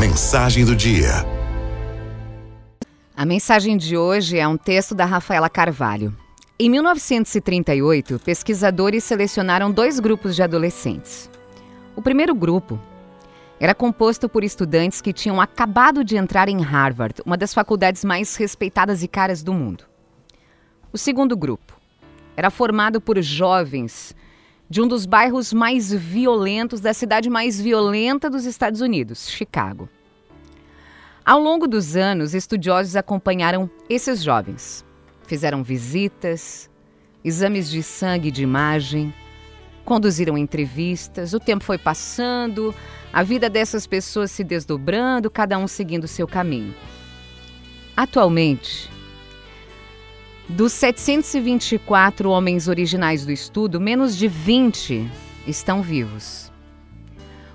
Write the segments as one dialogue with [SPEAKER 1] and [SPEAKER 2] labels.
[SPEAKER 1] Mensagem do dia.
[SPEAKER 2] A mensagem de hoje é um texto da Rafaela Carvalho. Em 1938, pesquisadores selecionaram dois grupos de adolescentes. O primeiro grupo era composto por estudantes que tinham acabado de entrar em Harvard, uma das faculdades mais respeitadas e caras do mundo. O segundo grupo era formado por jovens de um dos bairros mais violentos da cidade mais violenta dos Estados Unidos, Chicago. Ao longo dos anos, estudiosos acompanharam esses jovens. Fizeram visitas, exames de sangue e de imagem, conduziram entrevistas, o tempo foi passando, a vida dessas pessoas se desdobrando, cada um seguindo seu caminho. Atualmente, dos 724 homens originais do estudo, menos de 20 estão vivos.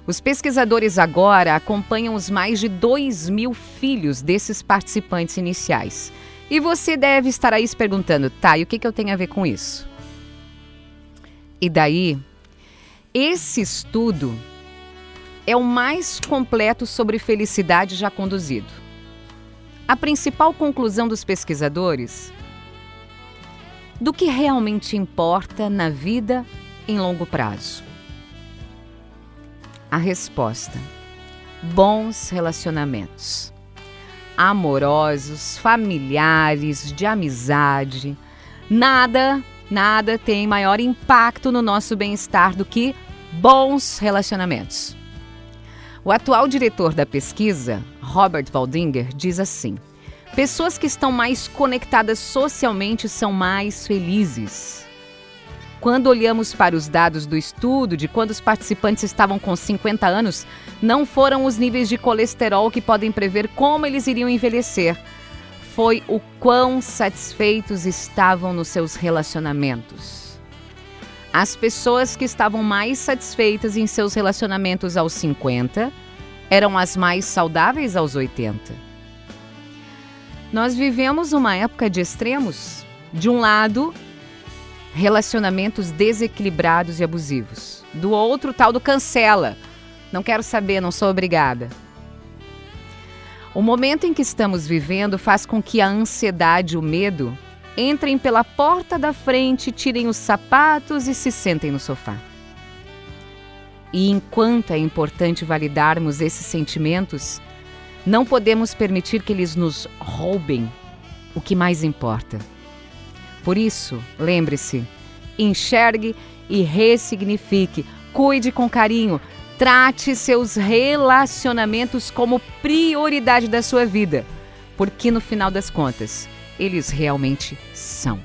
[SPEAKER 2] Os pesquisadores agora acompanham os mais de 2 mil filhos desses participantes iniciais. E você deve estar aí se perguntando, tá, e o que, que eu tenho a ver com isso? E daí, esse estudo é o mais completo sobre felicidade já conduzido. A principal conclusão dos pesquisadores do que realmente importa na vida em longo prazo? A resposta: bons relacionamentos. Amorosos, familiares, de amizade. Nada, nada tem maior impacto no nosso bem-estar do que bons relacionamentos. O atual diretor da pesquisa, Robert Waldinger, diz assim: Pessoas que estão mais conectadas socialmente são mais felizes. Quando olhamos para os dados do estudo de quando os participantes estavam com 50 anos, não foram os níveis de colesterol que podem prever como eles iriam envelhecer. Foi o quão satisfeitos estavam nos seus relacionamentos. As pessoas que estavam mais satisfeitas em seus relacionamentos aos 50 eram as mais saudáveis aos 80. Nós vivemos uma época de extremos. De um lado, relacionamentos desequilibrados e abusivos. Do outro, tal do cancela. Não quero saber, não sou obrigada. O momento em que estamos vivendo faz com que a ansiedade e o medo entrem pela porta da frente, tirem os sapatos e se sentem no sofá. E enquanto é importante validarmos esses sentimentos, não podemos permitir que eles nos roubem o que mais importa. Por isso, lembre-se, enxergue e ressignifique, cuide com carinho, trate seus relacionamentos como prioridade da sua vida, porque no final das contas, eles realmente são.